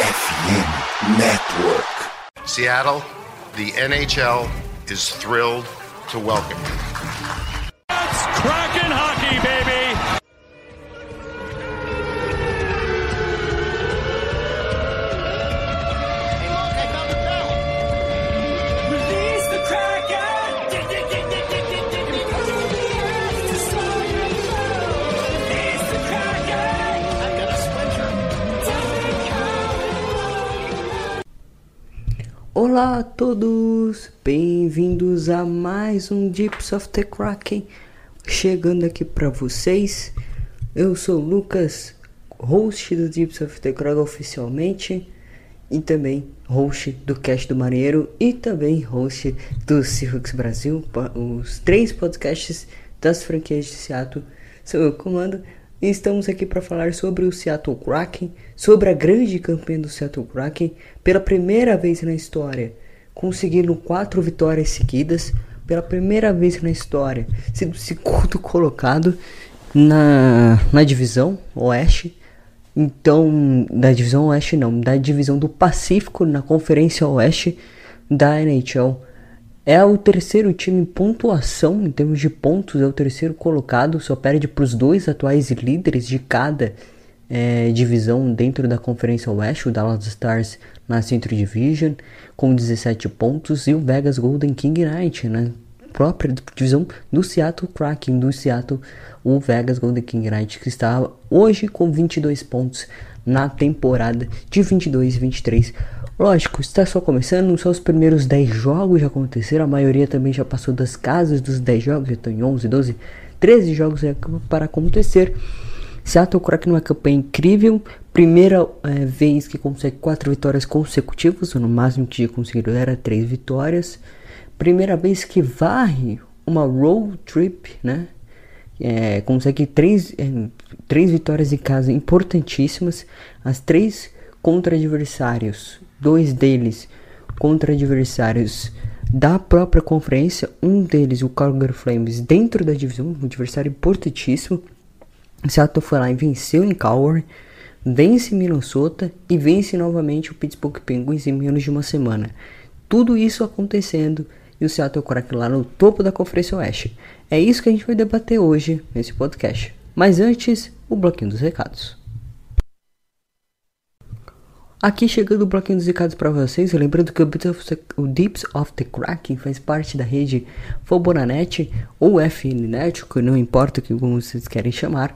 FM Network. Seattle, the NHL is thrilled to welcome you. Olá a todos, bem-vindos a mais um Deeps of the Kraken, chegando aqui para vocês. Eu sou o Lucas, host do Deeps of the Kraken oficialmente, e também host do Cast do Marinheiro e também host do Seahawks Brasil, os três podcasts das franquias de Seattle. Sou eu comando e estamos aqui para falar sobre o Seattle Kraken, sobre a grande campanha do Seattle Kraken, pela primeira vez na história, conseguindo quatro vitórias seguidas, pela primeira vez na história, sendo segundo colocado na, na divisão Oeste. Então, da divisão Oeste não, da divisão do Pacífico na Conferência Oeste da NHL. É o terceiro time em pontuação, em termos de pontos, é o terceiro colocado, só perde para os dois atuais líderes de cada eh, divisão dentro da Conferência Oeste, o Dallas Stars na Central Division, com 17 pontos, e o Vegas Golden King Knight na própria divisão do Seattle Kraken, do Seattle, o Vegas Golden King Knight, que está hoje com 22 pontos na temporada de 22 e 23. Lógico, está só começando, só os primeiros 10 jogos já aconteceram, a maioria também já passou das casas dos 10 jogos, já estão em 11, 12, 13 jogos é para acontecer. Seattle Kraken numa campanha incrível, primeira eh, vez que consegue 4 vitórias consecutivas, no máximo que conseguiram era 3 vitórias. Primeira vez que varre uma road trip, né? É, consegue três, é, três vitórias em casa importantíssimas, as três contra adversários, dois deles contra adversários da própria conferência, um deles o Calgary Flames dentro da divisão, um adversário importantíssimo. Seattle foi lá e venceu em Calgary, vence Minnesota e vence novamente o Pittsburgh Penguins em menos de uma semana. Tudo isso acontecendo e o Seattle Kraken lá no topo da Conferência Oeste. É isso que a gente vai debater hoje nesse podcast. Mas antes, o bloquinho dos recados. Aqui chegando o bloquinho dos recados para vocês, lembrando que o Deeps of the, Kraken faz parte da rede Fobonanet ou FNNet, não importa o que vocês querem chamar,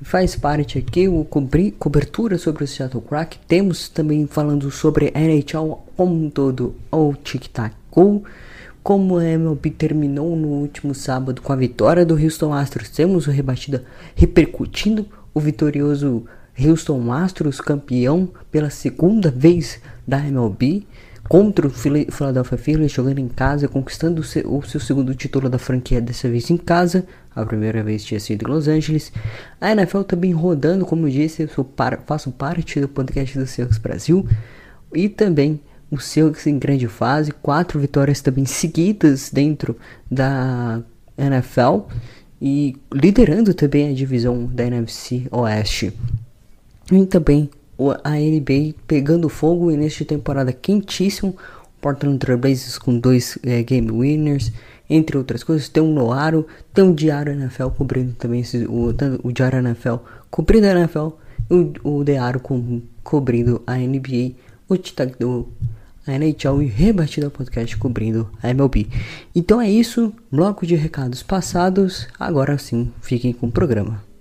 faz parte aqui o cobri, cobertura sobre o Seattle Kraken. Temos também falando sobre NHL como um todo, ou Tic Tac Go, como a MLB terminou no último sábado com a vitória do Houston Astros, temos o rebatida repercutindo o vitorioso Houston Astros, campeão pela segunda vez da MLB, contra o Phila- Philadelphia Phillies, jogando em casa, conquistando o seu, o seu segundo título da franquia, dessa vez em casa. A primeira vez tinha sido em Los Angeles. A NFL também rodando, como eu disse, eu par- faço parte do podcast do Seahawks Brasil. E também o Seahawks em grande fase, quatro vitórias também seguidas dentro da NFL e liderando também a divisão da NFC Oeste. E também a NBA pegando fogo e nesta temporada quentíssimo, Portland Trail Blazers com dois eh, game winners, entre outras coisas, tem um Noaro, tem um Diário NFL cobrindo também o, o Diário NFL cobrindo a NFL, e o, o Diário com, cobrindo a NBA, o Titag do a NHL e Rebatida Podcast cobrindo a MLB. Então é isso, bloco de recados passados, agora sim, fiquem com o programa.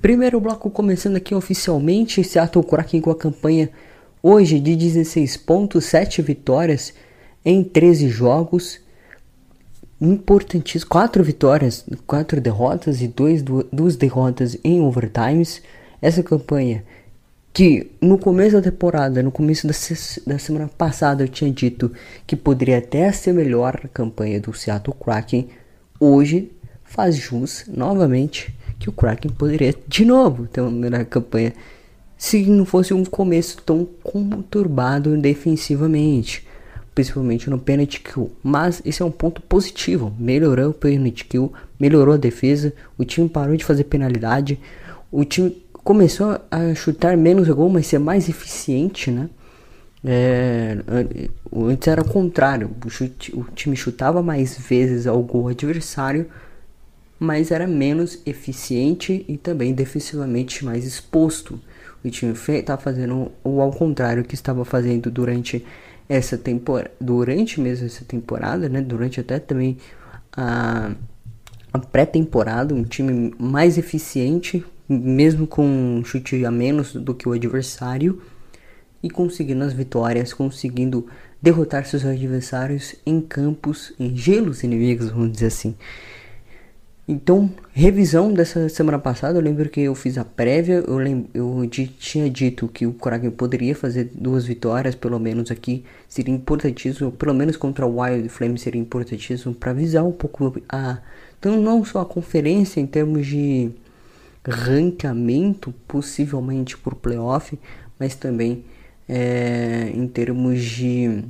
Primeiro bloco começando aqui oficialmente, Seattle Kraken com a campanha hoje de 16 pontos, 7 vitórias em 13 jogos. Importantíssimo, 4 vitórias, 4 derrotas e 2 duas derrotas em overtimes. Essa campanha que no começo da temporada, no começo da, se- da semana passada eu tinha dito que poderia até ser melhor a campanha do Seattle Kraken, hoje faz jus novamente que o Kraken poderia de novo ter uma melhor campanha se não fosse um começo tão conturbado defensivamente, principalmente no penalty kill. Mas esse é um ponto positivo, melhorou o penalty kill, melhorou a defesa, o time parou de fazer penalidade, o time começou a chutar menos gol, mas ser mais eficiente, né? É, antes era o contrário, o, chute, o time chutava mais vezes ao gol adversário, mas era menos eficiente e também defensivamente mais exposto. O time estava fazendo o ao contrário que estava fazendo durante essa temporada, durante mesmo essa temporada, né? Durante até também a, a pré-temporada, um time mais eficiente, mesmo com um chute a menos do que o adversário e conseguindo as vitórias, conseguindo derrotar seus adversários em campos, em gelos inimigos, vamos dizer assim. Então, revisão dessa semana passada, eu lembro que eu fiz a prévia, eu, lembro, eu tinha dito que o Kraken poderia fazer duas vitórias, pelo menos aqui, seria importantíssimo, pelo menos contra o Wild Flame seria importantíssimo para avisar um pouco a, então não só a conferência em termos de ranqueamento, possivelmente por playoff, mas também é, em termos de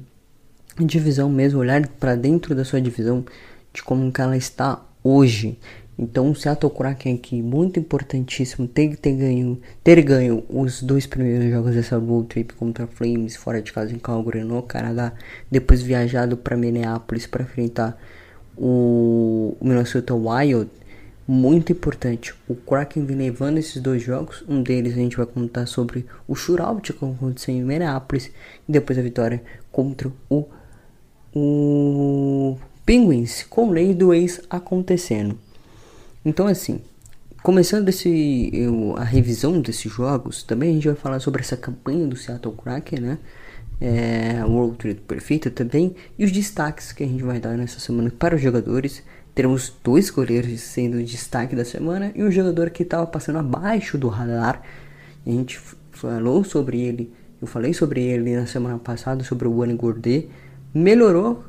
divisão mesmo, olhar para dentro da sua divisão, de como ela está hoje. Então o Seattle Kraken aqui, muito importantíssimo, tem que ter ganho, ter ganho os dois primeiros jogos dessa road trip contra Flames, fora de casa em Calgary, no Canadá, depois viajado para Minneapolis para enfrentar o Minnesota Wild muito importante. O Kraken vem levando esses dois jogos. Um deles a gente vai contar sobre o shootout que aconteceu em Minneapolis e depois a vitória contra o, o Penguins com lei do ex acontecendo. Então assim, começando esse, eu, a revisão desses jogos, também a gente vai falar sobre essa campanha do Seattle Kraken, né? É, World Trade Perfeita também e os destaques que a gente vai dar nessa semana para os jogadores teremos dois goleiros sendo o destaque da semana e um jogador que estava passando abaixo do radar. A gente falou sobre ele, eu falei sobre ele na semana passada, sobre o Wani Gourdet. Melhorou,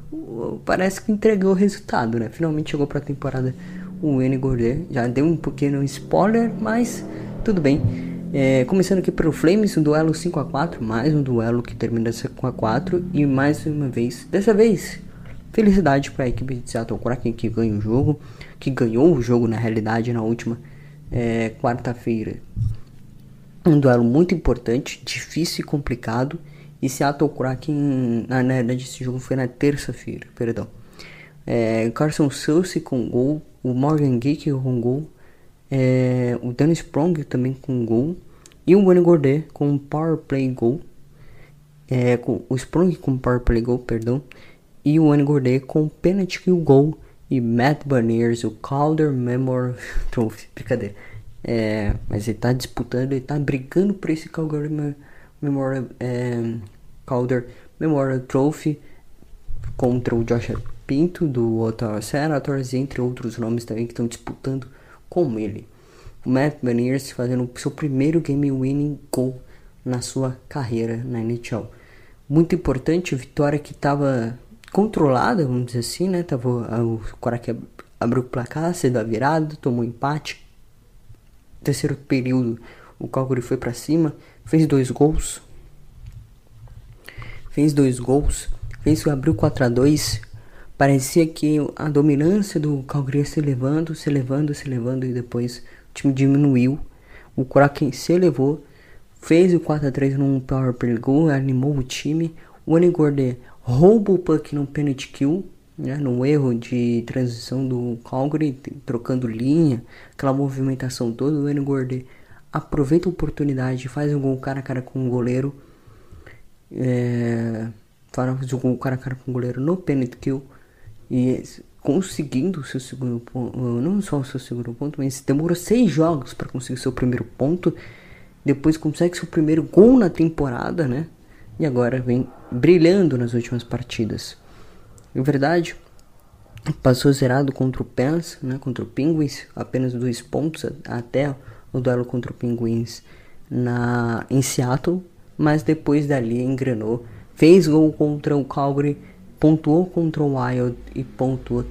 parece que entregou o resultado, né? Finalmente chegou para a temporada o Wani Gourdet. Já deu um pequeno spoiler, mas tudo bem. É, começando aqui pelo Flames, um duelo 5 a 4 mais um duelo que termina 5 a 4 e mais uma vez, dessa vez Felicidade para a equipe de Seattle Kraken que ganha o jogo, que ganhou o jogo na realidade na última é, quarta-feira. Um duelo muito importante, difícil e complicado. E Seattle Kraken, na verdade, esse jogo foi na terça-feira, perdão. É, Carson Soucy com gol, o Morgan Geek com gol, é, o Danny Sprong também com gol e o Wayne Gourdet com power play gol. É, com, o Sprong com power play gol, perdão e o Anne Gourdet com penalty kill goal e Matt Baniers, o Calder Memorial Trophy, brincadeira. É, mas ele tá disputando, ele tá brigando por esse Calder Memorial, é, Calder Memorial Trophy contra o Josh Pinto do Ottawa Senators, entre outros nomes também que estão disputando com ele. O Matt Baniers fazendo seu primeiro game winning goal na sua carreira na NHL. Muito importante, vitória que estava controlada, vamos dizer assim, né? Tava, o Korak abriu o placar, cedo a virada, tomou empate. Terceiro período, o Calgary foi para cima, fez dois gols. Fez dois gols, fez abriu 4 a 2 Parecia que a dominância do Calgary se levando, se levando, se levando e depois o time diminuiu. O Kraken se elevou, fez o 4 a 3 num power play goal, animou o time. O Anigorde rouba o puck no penalty kill, né, no erro de transição do Calgary, trocando linha, aquela movimentação toda, o. Gordé aproveita a oportunidade, faz um gol cara a cara com o goleiro, é, um gol cara a cara com o goleiro no penalty kill, e conseguindo o seu segundo ponto, não só o seu segundo ponto, mas demorou seis jogos para conseguir seu primeiro ponto, depois consegue seu primeiro gol na temporada, né, e agora vem brilhando nas últimas partidas. Em verdade, passou zerado contra o Pens, né, contra o Penguins, apenas dois pontos até o duelo contra o Penguins na, em Seattle, mas depois dali engrenou, fez gol contra o Calgary, pontuou contra o Wild e pontuou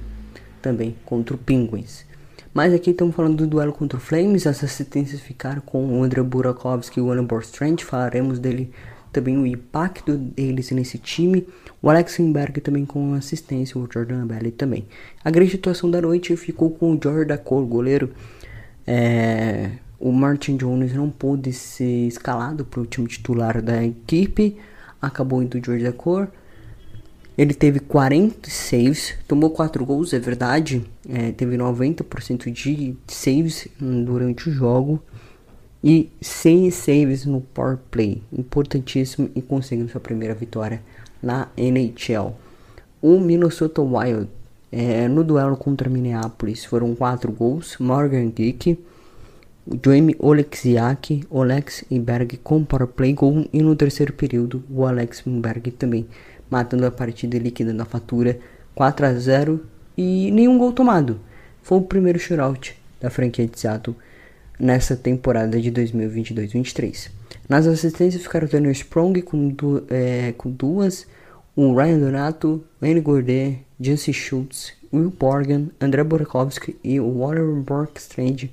também contra o Penguins. Mas aqui estamos falando do duelo contra o Flames, as assistências ficaram com o André Burakovsky e o Alan Borstrand, falaremos dele também o impacto deles nesse time. O Alex Lindbergh também com assistência, o Jordan Belli também. A grande atuação da noite ficou com o Jordan Cole, goleiro. É, o Martin Jones não pôde ser escalado para o time titular da equipe, acabou indo George Decor. Ele teve 40 saves, tomou 4 gols, é verdade, é, teve 90% de saves durante o jogo e 6 saves no power play, importantíssimo e conseguindo sua primeira vitória na NHL. O Minnesota Wild é, no duelo contra Minneapolis foram 4 gols, Morgan Geek, Jamie Oleksiak, Olex Berg com power play gol e no terceiro período o Alex Berg também matando a partida e liquidando a fatura 4 a 0 e nenhum gol tomado. Foi o primeiro shootout da franquia de Seattle nessa temporada de 2022-23. Nas assistências ficaram o Daniel Sprong com, du é, com duas, o Ryan Donato, Wayne Gourdet, Jancy Schultz, Will Borgen, André Burakovsky e o Water Borkstrand,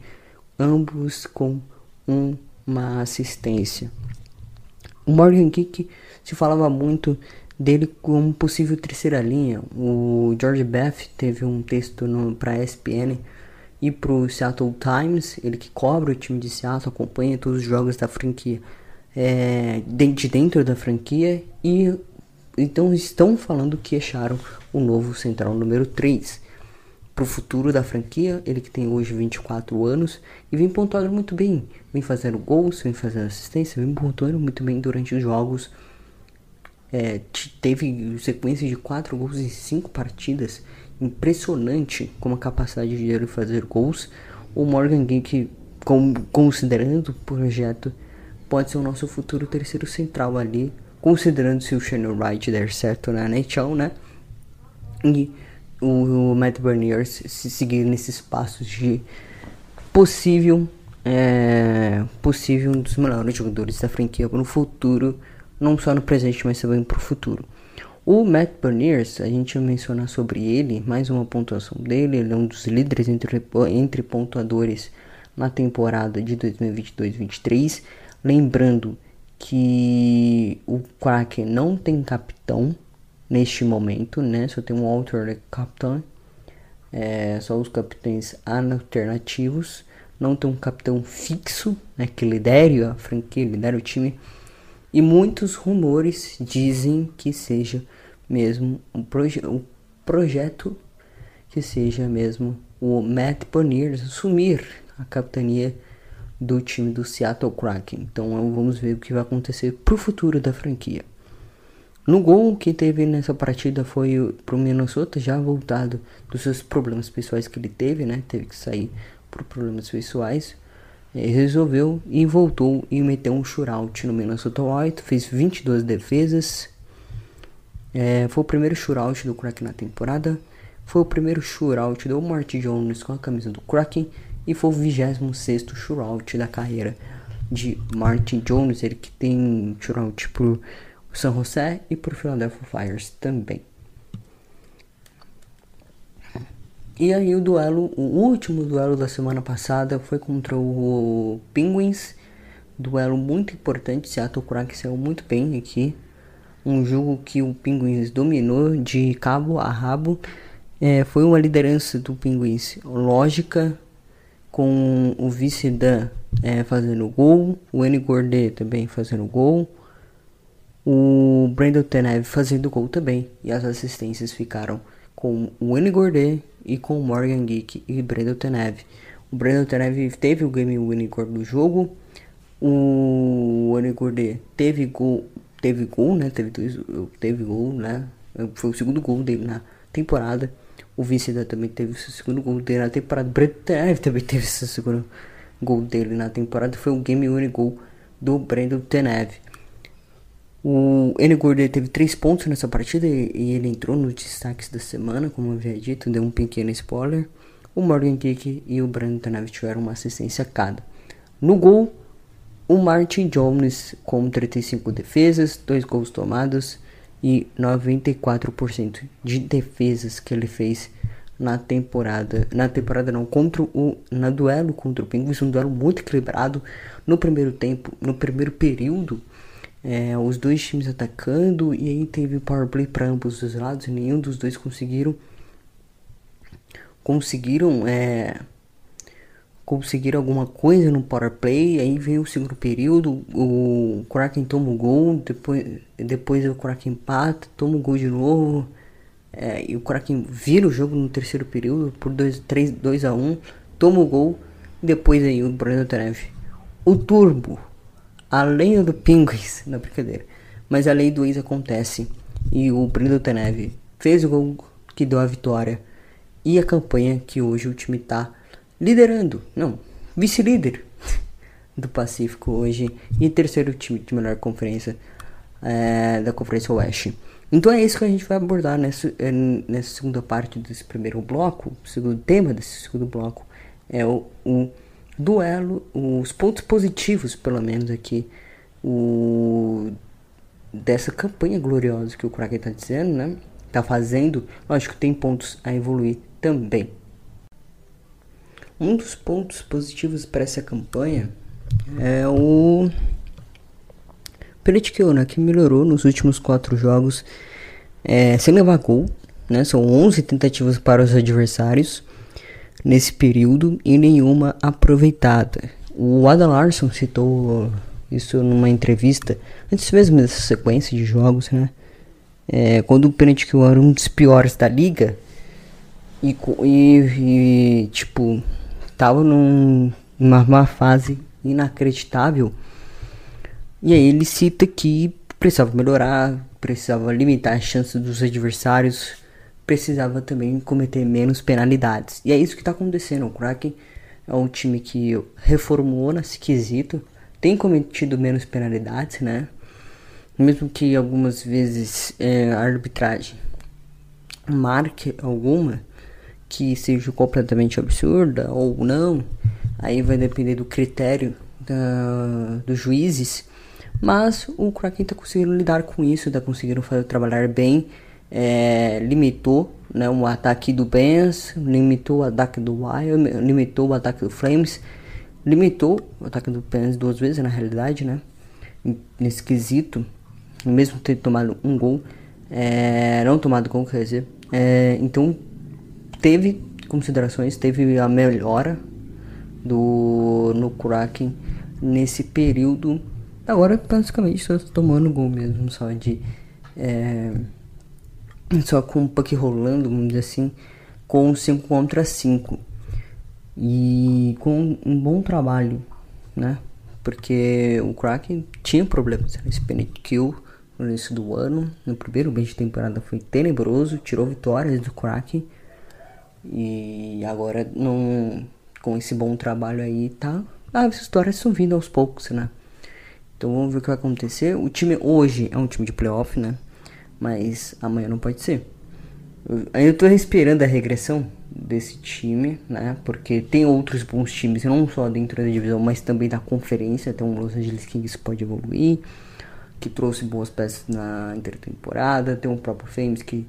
ambos com um, uma assistência. O Morgan Kick se falava muito dele como possível terceira linha. O George Beth teve um texto para ESPN e para o Seattle Times, ele que cobre o time de Seattle, acompanha todos os jogos da franquia é, de dentro da franquia e então estão falando que acharam o novo central número 3 para o futuro da franquia, ele que tem hoje 24 anos e vem pontuando muito bem, vem fazendo gols, vem fazendo assistência, vem pontuando muito bem durante os jogos é, teve sequência de 4 gols em 5 partidas. Impressionante como a capacidade de ele fazer gols. O Morgan Geek, considerando o projeto, pode ser o nosso futuro terceiro central ali. Considerando se o Shannon Wright der certo na NHL, né? E o, o Matt Berniers se seguir nesses passos de possível, é, possível um dos melhores jogadores da franquia no futuro não só no presente, mas também para o futuro. O Matt Berniers, a gente menciona sobre ele, mais uma pontuação dele, ele é um dos líderes entre, entre pontuadores na temporada de 2022-23. Lembrando que o Kraken não tem capitão neste momento, né? Só tem um alternate capitão, é, só os capitães alternativos. Não tem um capitão fixo, né? Que lidere a franquia, lidere o time e muitos rumores dizem que seja mesmo um, proje um projeto que seja mesmo o Matt Boniers assumir a capitania do time do Seattle Kraken. Então vamos ver o que vai acontecer pro futuro da franquia. No gol que teve nessa partida foi pro Minnesota já voltado dos seus problemas pessoais que ele teve, né? Teve que sair por problemas pessoais. Ele resolveu e voltou e meteu um shootout no Minnesota Wild, fez 22 defesas. É, foi o primeiro shootout do Kraken na temporada. Foi o primeiro shootout do Marty Jones com a camisa do Kraken. E foi o 26 shootout da carreira de Martin Jones. Ele que tem shootout pro San José e pro Philadelphia Flyers também. E aí o duelo, o último duelo da semana passada foi contra o Penguins. Duelo muito importante, Seattle Kraken saiu muito bem aqui. Um jogo que o Penguins dominou de cabo a rabo. É, foi uma liderança do Penguins lógica, com o vice Dan é, fazendo gol, o N Gordet também fazendo gol, o Brandon Tenev fazendo gol também, e as assistências ficaram com o N Gordet e com o Morgan Geek e Brandon Tenev. O Brandon Tenev teve o game winning do jogo. O Onigurde teve gol, teve gol, né? Teve, dois, teve gol, né? Foi o segundo gol dele na temporada. O Vicida também teve o segundo gol dele na temporada. O Brandon Tenev também teve o segundo gol dele na temporada. Foi o game winning goal do Brandon Tenev. O. Gordon teve 3 pontos nessa partida e ele entrou nos destaques da semana, como eu havia dito, deu um pequeno spoiler. O Morgan Kick e o Brandon Tanev tiveram uma assistência cada. No gol, o Martin Jones com 35 defesas, 2 gols tomados e 94% de defesas que ele fez na temporada. Na temporada não, contra o na duelo contra o Penguins, um duelo muito equilibrado no primeiro tempo, no primeiro período é, os dois times atacando e aí teve power play para ambos os lados e nenhum dos dois conseguiram conseguiram é, conseguiram alguma coisa no power play, aí veio o segundo período, o Kraken toma o gol, depois, depois o Kraken empata, toma o gol de novo, é, e o Kraken vira o jogo no terceiro período por 2 a 1 toma o gol, depois aí o Brandon Tanev. O Turbo, a lei do Penguins, na brincadeira, mas a lei do ex acontece, e o Brandon Tanev fez o gol que deu a vitória, e a campanha que hoje o time tá liderando, não, vice-líder do Pacífico hoje e terceiro time de melhor conferência é, da Conferência Oeste. Então é isso que a gente vai abordar nessa, nessa segunda parte desse primeiro bloco, o segundo tema desse segundo bloco é o, o duelo, os pontos positivos, pelo menos aqui, o, dessa campanha gloriosa que o Kraken está dizendo, né? Tá fazendo, lógico que tem pontos a evoluir também. Um dos pontos positivos para essa campanha é o Peretkill, né, que melhorou nos últimos quatro jogos é, sem levar gol. Né, são 11 tentativas para os adversários nesse período e nenhuma aproveitada. O Adam Larson citou isso numa entrevista antes mesmo dessa sequência de jogos, né? É, quando o Peretkill era um dos piores da liga e, e, e tipo tava num, numa fase inacreditável. E aí ele cita que precisava melhorar, precisava limitar as chances dos adversários, precisava também cometer menos penalidades. E é isso que está acontecendo. O Kraken é um time que reformulou nesse quesito, tem cometido menos penalidades, né? Mesmo que algumas vezes é, a arbitragem marque alguma, que seja completamente absurda ou não, aí vai depender do critério da, dos juízes. Mas o Kraken está conseguindo lidar com isso, está conseguindo fazer, trabalhar bem, é, limitou né, o ataque do Benz, limitou o ataque do Wild, limitou o ataque do Flames, limitou o ataque do Benz duas vezes na realidade, né? Nesse quesito, mesmo ter tomado um gol, é, não tomado gol, quer dizer, é, então teve considerações, teve a melhora do no Kraken nesse período. Agora basicamente só tomando gol mesmo, só de é, só com o puck rolando, vamos dizer assim, com 5 contra 5. E com um bom trabalho, né? Porque o Kraken tinha problemas nesse penalty kill no início do ano. No primeiro mês de temporada foi tenebroso, tirou vitórias do Kraken. E agora não, com esse bom trabalho aí tá. Ah, as histórias estão vindo aos poucos, né? Então vamos ver o que vai acontecer. O time hoje é um time de playoff, né? Mas amanhã não pode ser. Eu, eu tô esperando a regressão desse time, né? Porque tem outros bons times, não só dentro da divisão, mas também da conferência. Tem um Los Angeles Kings que pode evoluir, que trouxe boas peças na intertemporada. Tem o próprio Flames que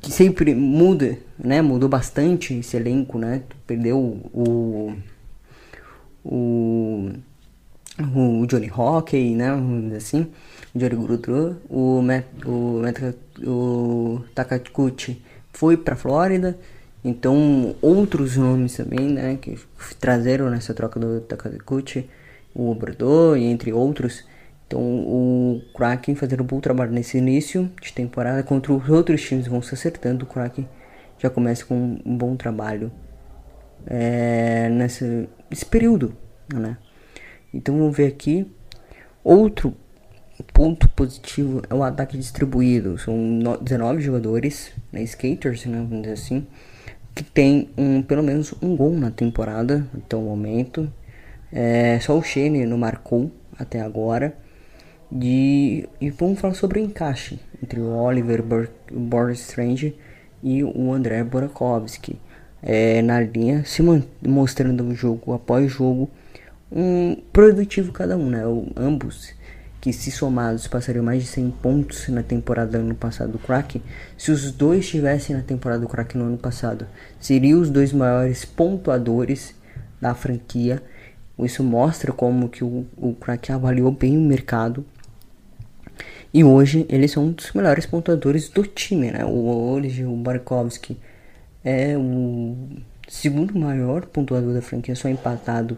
que sempre muda, né? Mudou bastante esse elenco, né? Perdeu o o, o Johnny Hockey, né? Assim, o Johnny Grudru, o o, o Takakuchi foi para Flórida, então outros nomes também, né? Que trazeram nessa troca do Takakuchi, o Bordeaux e entre outros então o Kraken fazendo um bom trabalho nesse início de temporada contra os outros times vão se acertando. O Kraken já começa com um bom trabalho é, nesse, nesse período, né? Então vamos ver aqui. Outro ponto positivo é o ataque distribuído. São 19 jogadores, né, skaters, né, vamos dizer assim, que tem um, pelo menos um gol na temporada até o momento. É, só o Shane não marcou até agora. De, e vamos falar sobre o encaixe entre o Oliver Boris Strange e o André Burakovsky. É, na linha, se mostrando jogo após jogo, um produtivo cada um, né? O, ambos que se somados passariam mais de 100 pontos na temporada do ano passado do Kraken. Se os dois estivessem na temporada do Kraken no ano passado, seriam os dois maiores pontuadores da franquia. Isso mostra como que o, o Kraken avaliou bem o mercado e hoje eles são um dos melhores pontuadores do time, né? O hoje o Barkovski é o segundo maior pontuador da franquia, só empatado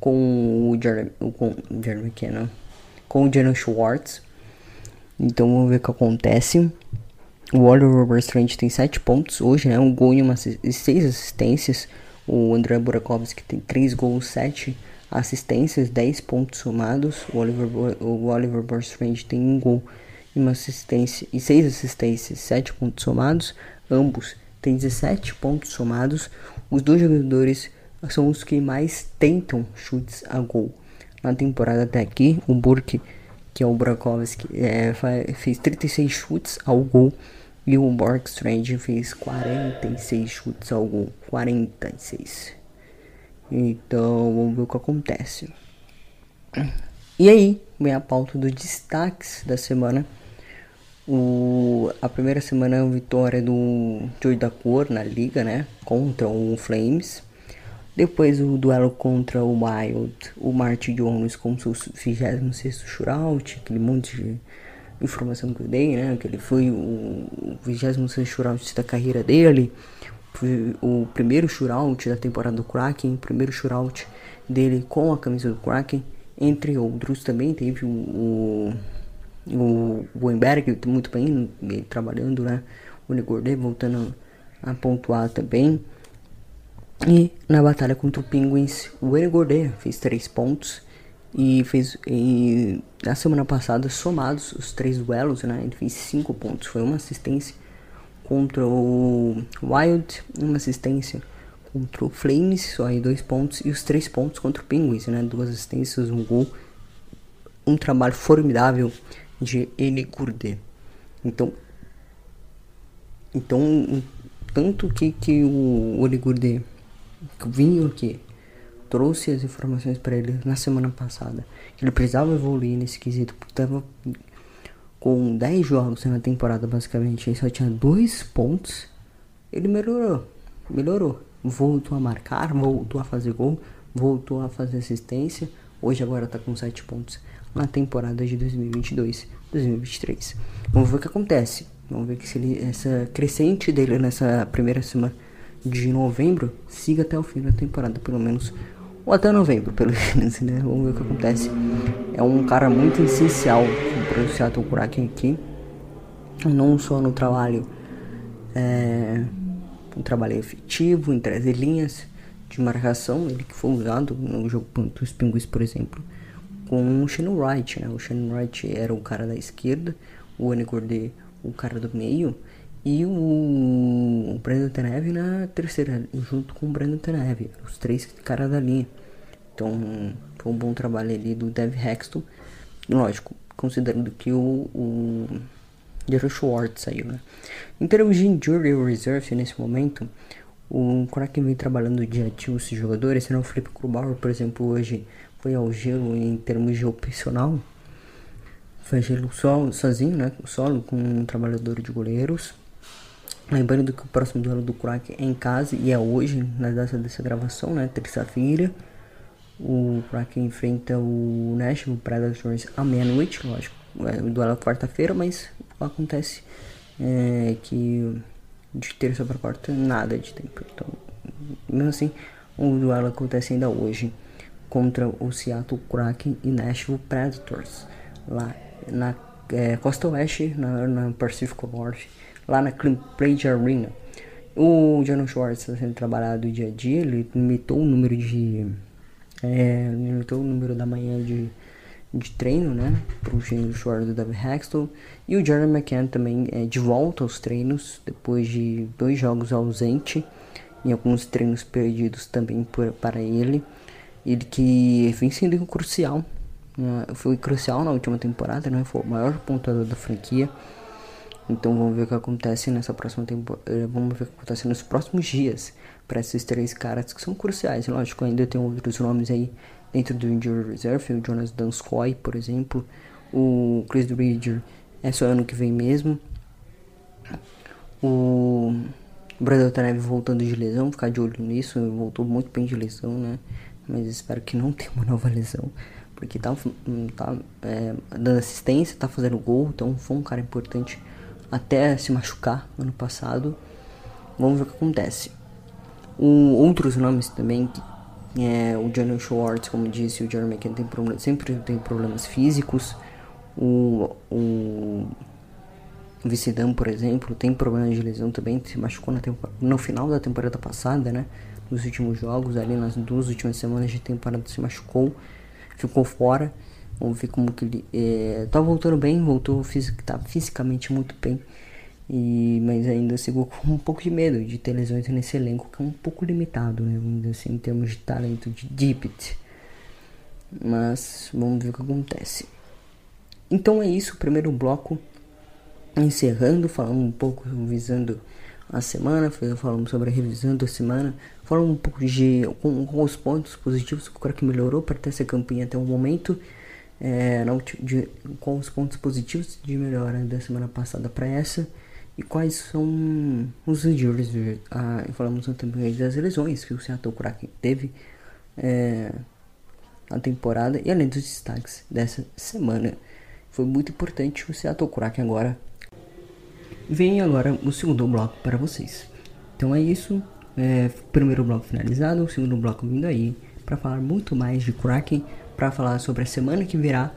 com o Jeremy, com o Jeremy McKenna, com o Jalen Schwartz. Então vamos ver o que acontece. O Oliver Strange tem 7 pontos hoje, né? Um gol e, uma, 6 assistências. O André Burakovsky tem 3 gols, 7 assistências, 10 pontos somados. O Oliver, o Oliver Strange tem 1 gol e uma assistência e 6 assistências, 7 pontos somados. Ambos têm 17 pontos somados. Os dois jogadores são os que mais tentam chutes a gol na temporada até aqui. O Burke, que é o Burakovsky, é, fez 36 chutes ao gol e o Borg Strange fez 46 chutes ao gol. 46. Então, vamos ver o que acontece. E aí, vem a pauta dos destaques da semana. O, a primeira semana é a vitória do Joy da Cor na liga, né? Contra o Flames. Depois o duelo contra o Wild, o Martin Jones com seu 26 shootout, aquele monte de informação que eu dei, né? Que ele foi o 26 shootout da carreira dele, o primeiro shootout da temporada do Kraken, o primeiro shootout dele com a camisa do Kraken, entre outros também teve o, o, Weinberg muito bem trabalhando, né? O Negordê voltando a pontuar também. E na batalha contra o Penguins, o Enegordê fez 3 pontos e fez e na semana passada somados os três duelos, né? Ele fez cinco pontos, foi uma assistência contra o Wild, uma assistência contra o Flames, só aí dois pontos e os três pontos contra o Penguins, né? Duas assistências, um gol, um trabalho formidável de Gourdet. Então, então tanto que que o Gourdet vinha aqui trouxe as informações para ele na semana passada que ele precisava evoluir nesse quesito, porque estava com 10 jogos na temporada basicamente, ele só tinha dois pontos. Ele melhorou, melhorou, voltou a marcar, voltou a fazer gol, voltou a fazer assistência. Hoje agora está com 7 pontos na temporada de 2022, 2023. Vamos ver o que acontece. Vamos ver que se ele, essa crescente dele nessa primeira semana de novembro siga até o fim da temporada, pelo menos ou até novembro, pelo menos, né? Vamos ver o que acontece. É um cara muito essencial para o Seattle Kraken aqui, não só no trabalho, é, um trabalho efetivo, em trazer linhas de marcação, ele que foi usado no jogo contra os Penguins, por exemplo, com o Shannon Wright, né? O Shannon Wright era o cara da esquerda, o Annie o cara do meio, e o, o Brandon Tanev na terceira, junto com o Brandon Tanev, os três caras da linha. Então, foi um bom trabalho ali do Dev Hexton. Lógico, considerando que o, o Jerry Schwartz saiu, né? Em termos de injury reserve nesse momento, o Kraken vem trabalhando de ativo esses jogadores, senão o Felipe Krubauer, por exemplo, hoje foi ao gelo em termos de opcional. Foi gelo só, sozinho, né? Solo com um trabalhador de goleiros. Lembrando que o próximo duelo do Kraken é em casa e é hoje, na data dessa gravação, né? Terça-feira. O Kraken enfrenta o Nashville Predators à meia-noite, lógico. É, o duelo é quarta-feira, mas acontece é, que de terça para quarta nada de tempo. Então, mesmo assim, o duelo acontece ainda hoje contra o Seattle Kraken e Nashville Predators lá na é, costa oeste, na, na Pacific North lá na Play Arena. O John Schwartz está sendo trabalhado dia a dia, ele limitou o número de. É, limitou o número da manhã de, de treino, né? Para o Schwartz do David Hextall. E o Jeremy McCann também é de volta aos treinos, depois de dois jogos ausente e alguns treinos perdidos também por, para ele. Ele que vem sendo crucial, né? foi crucial na última temporada, né? Foi o maior pontuador da franquia. Então vamos ver o que acontece nessa próxima temporada. Eh, vamos ver o que acontece nos próximos dias para esses três caras que são cruciais. Lógico, ainda tem outros nomes aí dentro do Injury Reserve, o Jonas Danskoy, por exemplo, o Chris Bridger é só ano que vem mesmo. O Brandon Tanev voltando de lesão, ficar de olho nisso, voltou muito bem de lesão, né? Mas espero que não tenha uma nova lesão, porque tá, tá é, dando assistência, tá fazendo gol, então foi um cara importante até se machucar ano passado. Vamos ver o que acontece. O, outros nomes também, é, o Johnny Schwartz, como disse, o Jeremy McKinnon tem problem, sempre tem problemas físicos. O, o Vicidam, por exemplo, tem problemas de lesão também, se machucou na no final da temporada passada, né? Nos últimos jogos, ali nas duas últimas semanas de temporada se machucou, ficou fora. Vamos ver como que ele é, tá voltando bem, voltou fisic, tá fisicamente muito bem. E, mas ainda sigo com um pouco de medo de ter lesões nesse elenco que é um pouco limitado, né? Ainda assim, em termos de talento de deep. Mas vamos ver o que acontece. Então é isso, primeiro bloco encerrando, falando um pouco, visando a semana, falando sobre a revisão da semana, falando um pouco de com, com os pontos positivos que o que melhorou para ter essa campanha até o momento, é, de, com os pontos positivos de melhora da semana passada para essa e quais são os injuries, ah, falamos também das lesões que o Seattle Kraken teve é, na temporada e além dos destaques dessa semana. Foi muito importante o Seattle Kraken agora Vem agora o segundo bloco para vocês. Então é isso. É, primeiro bloco finalizado, o segundo bloco vindo aí para falar muito mais de Kraken, para falar sobre a semana que virá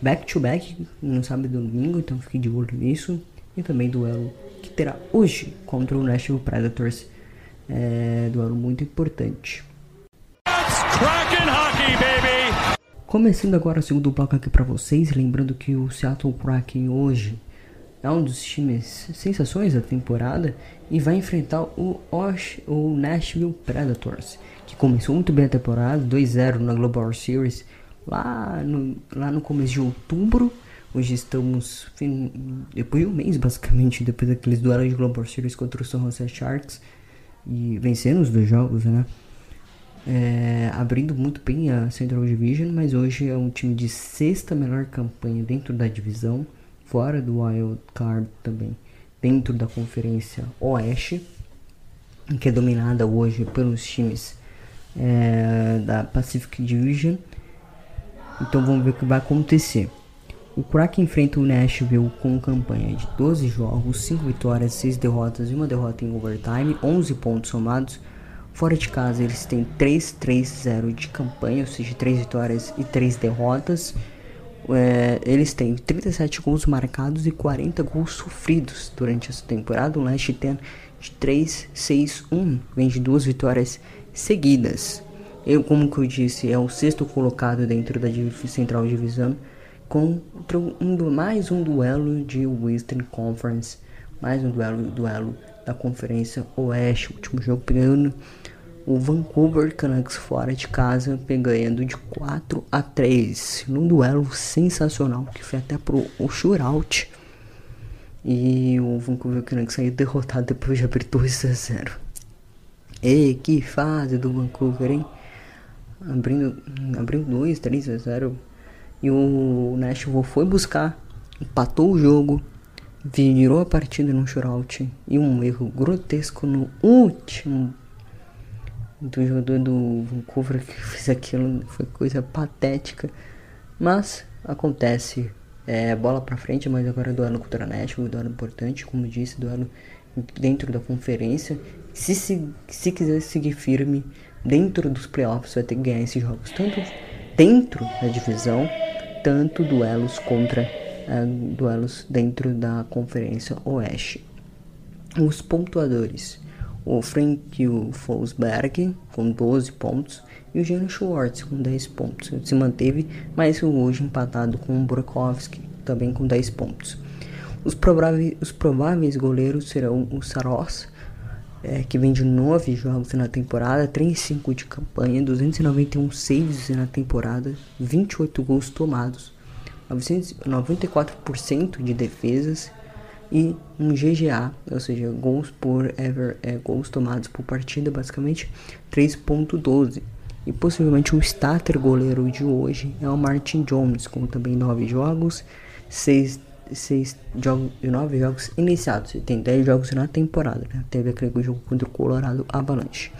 back to back no sábado e domingo, então fique de olho nisso e também duelo que terá hoje contra o Nashville Predators, é, duelo muito importante. Começando agora o segundo bloco aqui para vocês, lembrando que o Seattle Kraken hoje é um dos times sensações da temporada e vai enfrentar o, Osh, o Nashville Predators, que começou muito bem a temporada, 2-0 na Global Series lá no, lá no começo de outubro. Hoje estamos depois de um mês basicamente, depois daqueles duelos de Global Series contra o San Jose Sharks e vencendo os dois jogos, né? É, abrindo muito bem a Central Division, mas hoje é um time de sexta melhor campanha dentro da divisão fora do wild card também, dentro da conferência Oeste, que é dominada hoje pelos times é, da Pacific Division. Então vamos ver o que vai acontecer. O Kraken enfrenta o Nashville com campanha de 12 jogos, 5 vitórias, 6 derrotas e uma derrota em overtime, 11 pontos somados. Fora de casa eles têm 3-3-0 de campanha, ou seja, 3 vitórias e 3 derrotas. É, eles têm 37 gols marcados e 40 gols sofridos durante essa temporada. O Leste tem de 3, 6, 1, vem de duas vitórias seguidas. Eu, como que eu disse, é o sexto colocado dentro da Central Divisão, com um, mais um duelo de Western Conference, mais um duelo, duelo da Conferência Oeste. O último jogo pegando o Vancouver Canucks fora de casa, ganhando de 4 a 3 num duelo sensacional que foi até pro o shootout. E o Vancouver Canucks saiu derrotado depois de abrir 2 a 0. E que fase do Vancouver, hein? Abrindo, abrindo 2, 3 a 0. E o Nashville foi buscar, empatou o jogo, virou a partida no shootout e um erro grotesco no último do jogador do Vancouver que fez aquilo foi coisa patética. Mas acontece. É, bola pra frente, mas agora é duelo contra a Nashville, duelo importante, como disse, duelo dentro da conferência. Se, se, se quiser seguir firme dentro dos playoffs, vai ter que ganhar esses jogos, tanto dentro da divisão, tanto duelos contra é, duelos dentro da conferência Oeste. Os pontuadores o Frank Fosberg com 12 pontos e o Jano Schwartz com 10 pontos. Ele se manteve, mas hoje empatado com o Burakovsky, também com 10 pontos. Os prováveis, os prováveis goleiros serão o Saros, é, que vem de 9 jogos na temporada, 35 de campanha, 291 saves na temporada, 28 gols tomados, 94% de defesas e um GGA, ou seja, gols por ever, é, gols tomados por partida, basicamente 3.12. E possivelmente o starter goleiro de hoje é o Martin Jones, com também 9 jogos, 6 seis jogos, 9 jogos iniciados. Ele tem 10 jogos na temporada, né? Teve aquele jogo contra o Colorado Avalanche.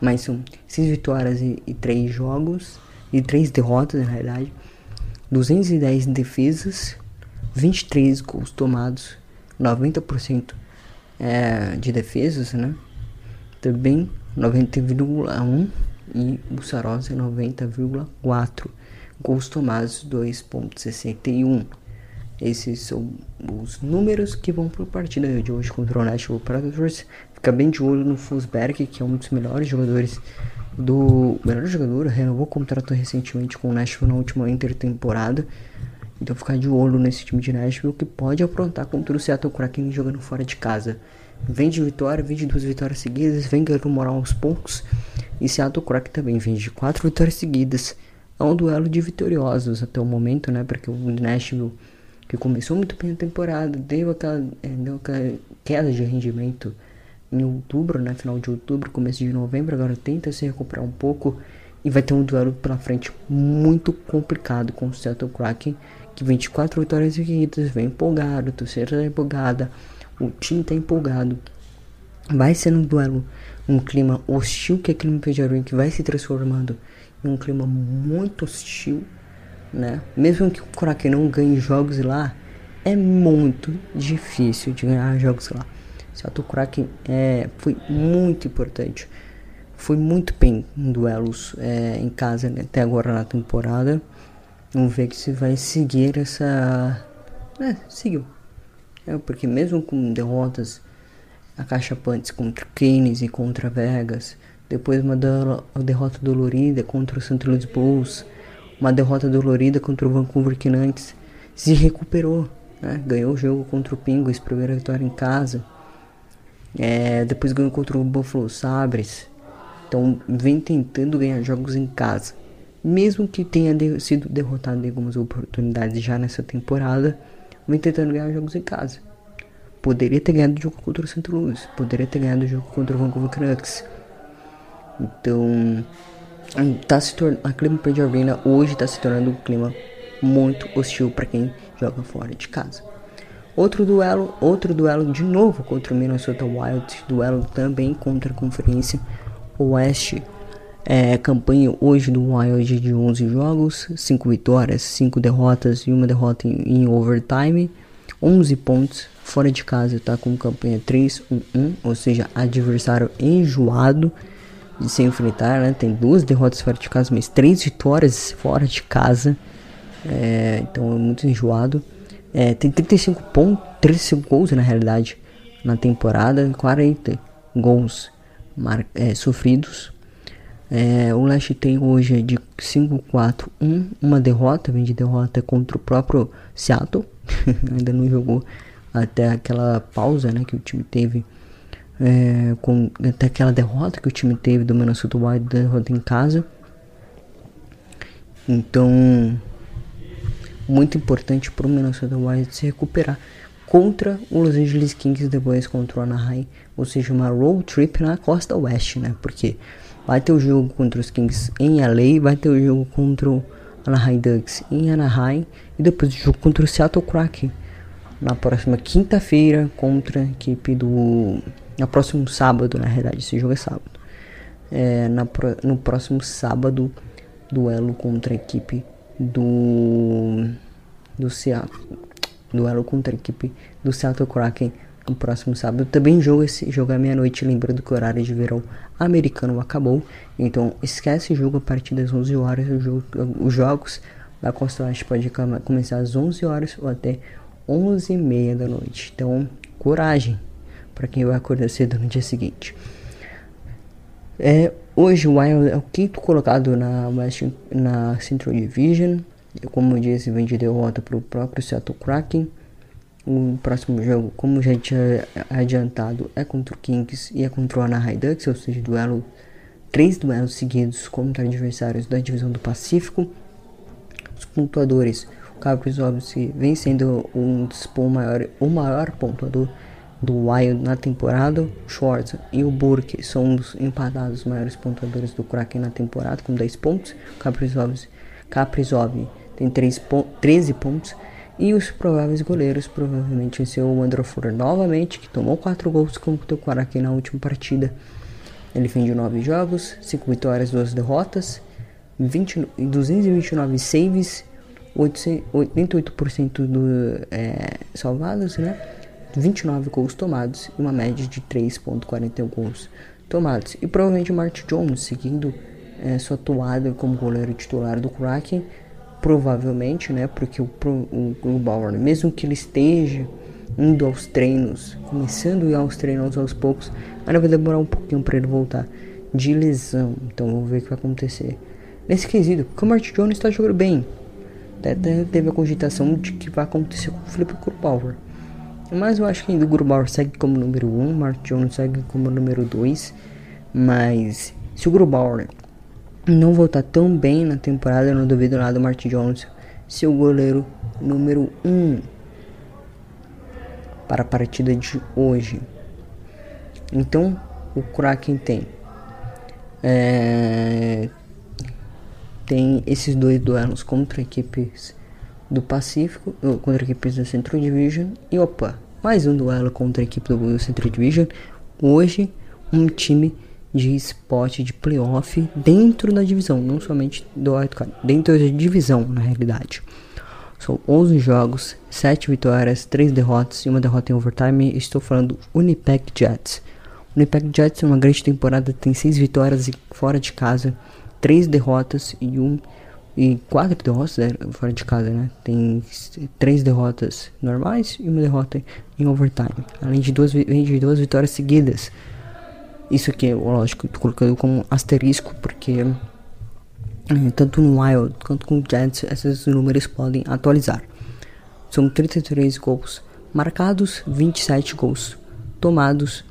Mas são 6 vitórias e, e 3 jogos, e 3 derrotas na realidade. 210 defesas, 23 gols tomados 90% é, de defesas, né? Também 90,1 e o Sarosa 90,4. Gols tomados 2,61. Esses são os números que vão para a partida de hoje contra o Nashville Predators. Fica bem de olho no Fusberg, que é um dos melhores jogadores do melhor jogador, renovou o contrato recentemente com o Nashville na última intertemporada. Então ficar de olho nesse time de Nashville que pode aprontar contra o Seattle Kraken jogando fora de casa. Vem de vitória, vem de duas vitórias seguidas, vem ganhando moral aos poucos. E Seattle Kraken também vem de quatro vitórias seguidas. É um duelo de vitoriosos até o momento, né? Porque o Nashville, que começou muito bem a temporada, deu aquela, é, deu aquela queda de rendimento em outubro, né? Final de outubro, começo de novembro. Agora tenta se recuperar um pouco. E vai ter um duelo pela frente muito complicado com o Seattle Kraken, que 24 vitórias seguidas, vem empolgado, torcida tá empolgada, o time tá empolgado. Vai ser um duelo, um clima hostil que é aquele Pejaruim que vai se transformando em um clima muito hostil, né? Mesmo que o Kraken não ganhe jogos lá, é muito difícil de ganhar jogos lá. Seattle Kraken é, foi muito importante. Foi muito bem em duelos é, em casa né, até agora na temporada. Vamos ver que se vai seguir essa. É, seguiu. É, porque mesmo com derrotas acachapantes contra Keynes e contra Vegas, depois uma derrota dolorida contra o St. Louis Bulls, uma derrota dolorida contra o Vancouver Canucks, se recuperou, né? ganhou o jogo contra o Penguins, primeira vitória em casa, é, depois ganhou contra o Buffalo Sabres, então vem tentando ganhar jogos em casa. Mesmo que tenha de, sido derrotado em algumas oportunidades já nessa temporada, vem tentando ganhar jogos em casa. Poderia ter ganhado o jogo contra o St. Louis, poderia ter ganhado o jogo contra o Vancouver Canucks. Então, tá se tornando, a Cleveland Arena hoje está se tornando um clima muito hostil para quem joga fora de casa. Outro duelo, outro duelo de novo contra o Minnesota Wild, duelo também contra a Conferência Oeste. É, campanha hoje do Wild de 11 jogos, 5 vitórias, 5 derrotas e uma derrota em, em, overtime, 11 pontos. Fora de casa está com campanha 3-1-1, ou seja, adversário enjoado de se enfrentar. Né? Tem duas derrotas fora de casa, mas três vitórias fora de casa. É, então é muito enjoado. É, tem 35 pontos, 35 gols na realidade na temporada, 40 gols mar, é, sofridos é, o Leste tem hoje de 5-4-1, uma derrota, vem de derrota contra o próprio Seattle, ainda não jogou até aquela pausa né, que o time teve, é, com, até aquela derrota que o time teve do Minnesota Wild, derrota em casa. Então, muito importante para o Minnesota Wild se recuperar contra o Los Angeles Kings depois contra o Anaheim, ou seja, uma road trip na costa oeste, né? Porque Vai ter o jogo contra os Kings em LA, vai ter o jogo contra o Anaheim Ducks em Anaheim e depois o jogo contra o Seattle Kraken na próxima quinta-feira contra a equipe do na próximo sábado, na realidade, esse jogo é sábado. É, na, no próximo sábado, duelo contra a equipe do do Seattle, duelo contra a equipe do Seattle Kraken no próximo sábado. Também jogo esse jogo à meia-noite, lembrando que o horário de verão americano acabou. Então esquece o jogo a partir das 11 horas. Jogo, os jogos da Costa Oeste pode começar às 11 horas ou até 11 e meia da noite. Então, coragem para quem vai acordar cedo no dia seguinte. É, hoje o Wild é o quinto colocado na, na Central Division. Como eu disse, vem de derrota para o próprio Seattle Kraken. O próximo jogo, como já tinha adiantado, é contra o Kings e é contra o Anaheim Ducks, ou seja, duelo, três duelos seguidos contra adversários da divisão do Pacífico. Os pontuadores, o Kaprizovski vem sendo um maior, o maior pontuador do Wild na temporada. O Schwartz e o Burke são os empatados maiores pontuadores do Kraken na temporada, com 10 pontos. O Kaprizov, tem 3 13 pontos e os prováveis goleiros provavelmente vai ser o Androfor novamente, que tomou 4 gols contra o Quaraque na última partida. Ele fez de 9 jogos, 5 vitórias, 2 derrotas, 20, 229 saves, 88% do, é, salvados, né? 29 gols tomados e uma média de 3.41 gols tomados. E provavelmente o Martin Jones, seguindo é, sua toada como goleiro titular do Kraken, provavelmente, né? Porque o, o, Bauer, mesmo que ele esteja indo aos treinos, começando a ir aos treinos aos poucos, ainda vai demorar um pouquinho para ele voltar de lesão. Então vamos ver o que vai acontecer nesse quesito. Porque o Martin Jones está jogando bem. Até teve a cogitação de que vai acontecer com o Felipe Grubauer. Mas eu acho que ainda o Grubauer segue como número 1, um, o Martin Jones segue como número 2. Mas se o Grubauer não voltar tão bem na temporada, eu não duvido nada do Martin Jones ser o goleiro número 1 um para a partida de hoje. Então o Kraken tem é, tem esses dois duelos contra equipes do Pacífico, contra equipes da Central Division e opa, mais um duelo contra a equipe do Central Division. Hoje, um time de spot de playoff dentro da divisão, não somente do wildcard, dentro da divisão na realidade. São 11 jogos, 7 vitórias, 3 derrotas e uma derrota em overtime. Estou falando do Winnipeg Jets. Winnipeg Jets é uma grande temporada, tem 6 vitórias fora de casa, três derrotas e um e quatro derrotas né, fora de casa, né? Tem três derrotas normais e uma derrota em overtime, além de duas de duas vitórias seguidas. Isso aqui, lógico, tô colocando como asterisco porque eh, tanto no Wild quanto com o Jets esses números podem atualizar. São 33 gols marcados, 27 gols tomados.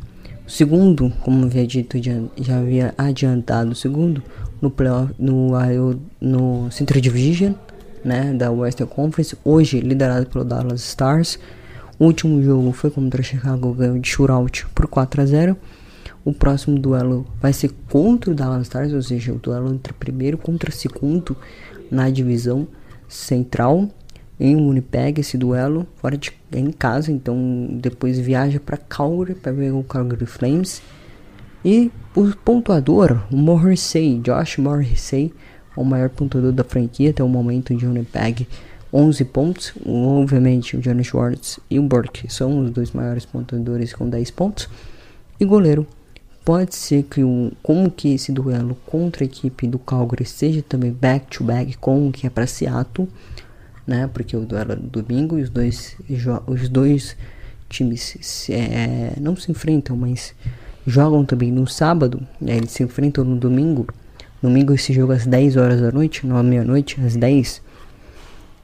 Segundo, como havia dito, já, já havia adiantado segundo, no playoff, no, no Central Division, né, da Western Conference, hoje liderado pelo Dallas Stars. O último jogo foi contra o Chicago, ganhou de shootout por 4 a 0. O próximo duelo vai ser contra o Dallas Stars, ou seja, o duelo entre primeiro contra segundo na divisão central em Winnipeg esse duelo fora de em casa, então depois viaja para Calgary para ver o Calgary Flames e o pontuador, o Morrissey, Josh Morrissey, o maior pontuador da franquia até o momento de Winnipeg, 11 pontos. Obviamente, o Johnny Schwartz e o Burke são os dois maiores pontuadores com 10 pontos. E goleiro, pode ser que o, como que esse duelo contra a equipe do Calgary seja também back-to-back -back com o que é para Seattle, né? Porque o duelo é domingo e os dois, os dois times se, é, não se enfrentam, mas jogam também no sábado, né, eles se enfrentam no domingo. Domingo esse jogo às 10 horas da noite, não à meia-noite, às 10.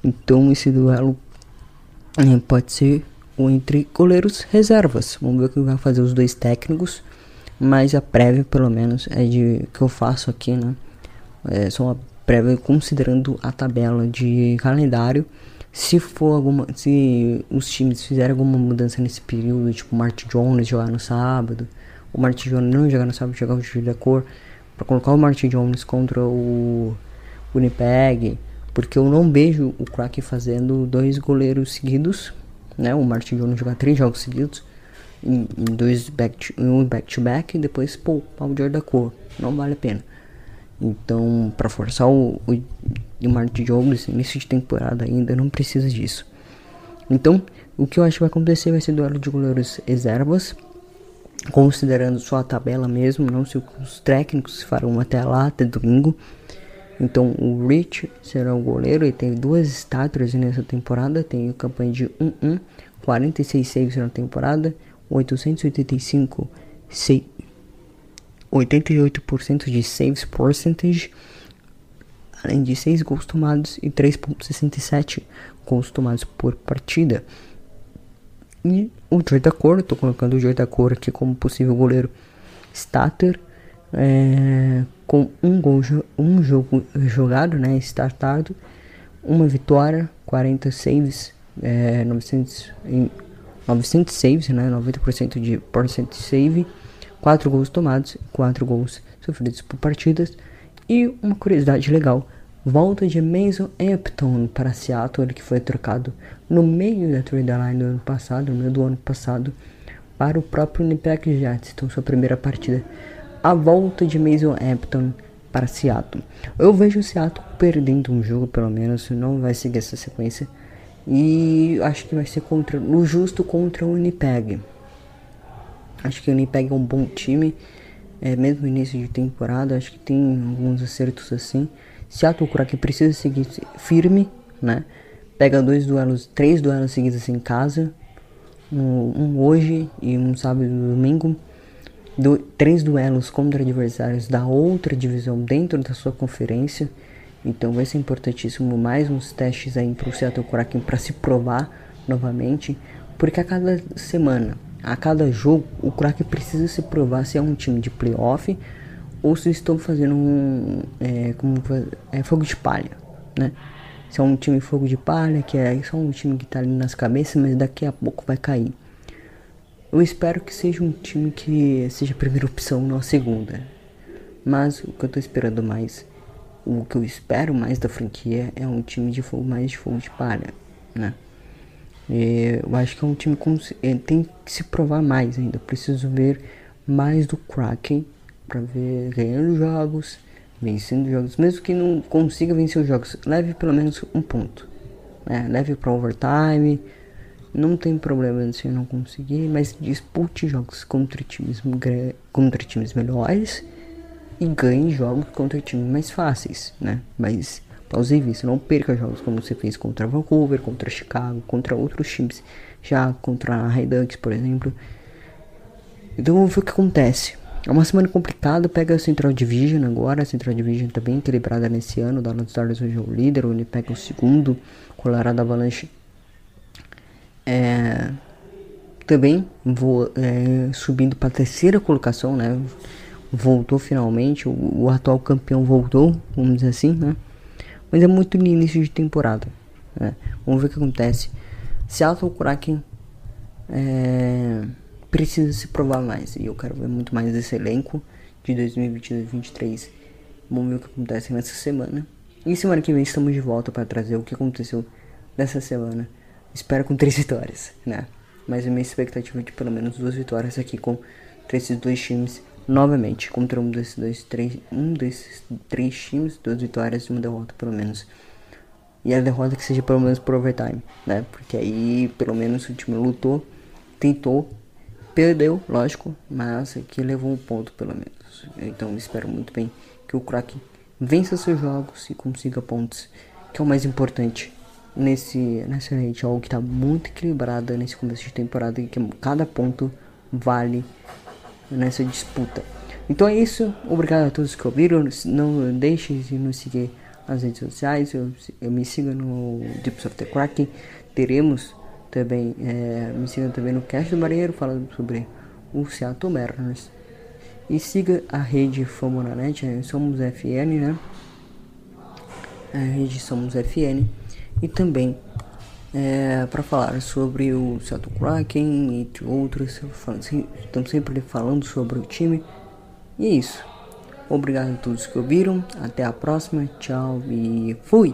Então esse duelo é, pode ser entre goleiros reservas. Vamos ver o que vai fazer os dois técnicos. Mas a prévia, pelo menos, é de que eu faço aqui, né? É só uma prévia considerando a tabela de calendário. Se for alguma, se os times fizerem alguma mudança nesse período, tipo Martin Jones jogar no sábado, o Martin Jones não jogar no sábado, jogar o Júlio da Cor, para colocar o Martin Jones contra o Winnipeg, porque eu não vejo o Kraken fazendo dois goleiros seguidos, né? O Martin Jones jogar três jogos seguidos, em, dois back to, um back to back e depois pô, Jordan da Cor, não vale a pena. Então, para forçar o, o, Martin Jones início de temporada ainda não precisa disso. Então, o que eu acho que vai acontecer vai ser duelo de goleiros reservas considerando só a tabela mesmo, não se os técnicos farão até lá, até domingo. Então o Rich será o goleiro e tem duas estátuas nessa temporada, tem a campanha de 1-1, 46 saves na temporada, 885 88% de saves percentage, além de 6 gols tomados e 3.67 gols tomados por partida. E o Joy da Cor, estou colocando o Joy da Cor aqui como possível goleiro starter. É, com um, gol, um jogo jogado, né, startado, uma vitória, 40 saves, é, 900, em, 900 saves, né, 90% de percent save, 4 gols tomados, 4 gols sofridos por partidas. E uma curiosidade legal, Volta de Mason Hampton para Seattle, ele que foi trocado no meio da trade line do ano passado, no meio do ano passado, para o próprio Winnipeg Jets. Então, sua primeira partida. A volta de Mason Hampton para Seattle. Eu vejo o Seattle perdendo um jogo, pelo menos, não vai seguir essa sequência. E acho que vai ser contra, no justo contra o Winnipeg. Acho que o Winnipeg é um bom time. é, mesmo início de temporada, acho que tem alguns acertos assim. Seattle Kraken precisa seguir firme, né? Pega dois duelos, três duelos seguidos em casa, um, um hoje e um sábado e domingo. Do, três duelos contra adversários da outra divisão dentro da sua conferência. Então vai ser importantíssimo mais uns testes aí para o Seattle Kraken para se provar novamente, porque a cada semana, a cada jogo, o Kraken precisa se provar se é um time de playoff ou se estão fazendo um é, como é fogo de palha, né? Se é um time fogo de palha, que é só um time que tá ali nas cabeças, mas daqui a pouco vai cair. Eu espero que seja um time que seja a primeira opção, não a segunda. Mas o que eu tô esperando mais, o que eu espero mais da franquia é um time de fogo mais de fogo de palha, né? E eu acho que é um time com, tem que se provar mais ainda. preciso ver mais do Kraken para ver ganhando jogos, vencendo jogos, mesmo que não consiga vencer os jogos, leve pelo menos um ponto, né? leve para overtime, não tem problema se não conseguir, mas dispute jogos contra times contra times melhores e ganhe jogos contra times mais fáceis, né? Mais plausíveis, não perca jogos como você fez contra Vancouver, contra Chicago, contra outros times, já contra a Redux, por exemplo. Então vamos ver o que acontece. É uma semana complicada, pega a Central Division agora, a Central Division tá bem equilibrada nesse ano, o Dallas Stars hoje é o líder, ele pega o segundo, Colorado Avalanche é, também vou é, subindo para a terceira colocação, né? Voltou finalmente, o, o, atual campeão voltou, vamos dizer assim, né? Mas é muito no início de temporada, né? Vamos ver o que acontece. Seattle Kraken é, precisa se provar mais. E eu quero ver muito mais desse elenco de 2022-2023. Vamos ver o que acontece nessa semana. E semana que vem estamos de volta para trazer o que aconteceu nessa semana. Espero com três vitórias, né? Mas a minha expectativa é de pelo menos duas vitórias aqui com esses dois times novamente contra um desses dois três um desses três times duas vitórias e uma derrota pelo menos. E a derrota que seja pelo menos por overtime né? Porque aí pelo menos o time lutou tentou Perdeu, lógico, mas que levou um ponto pelo menos. Então espero muito bem que o Kraken vença seus jogos e consiga pontos, que é o mais importante nesse nessa algo que está muito equilibrada nesse começo de temporada, que cada ponto vale nessa disputa. Então é isso, obrigado a todos que ouviram. Não deixe de nos seguir nas redes sociais, eu, eu me siga no Deep of the Kraken. Teremos também é, me siga também no Cast do Marinheiro falando sobre o Seattle Mariners. E siga a rede Famo na net, é, Somos FN, né? A rede Somos FN. E também é, para falar sobre o Seattle Kraken, entre outros. Estamos sempre falando sobre o time. E é isso. Obrigado a todos que ouviram. Até a próxima. Tchau e fui!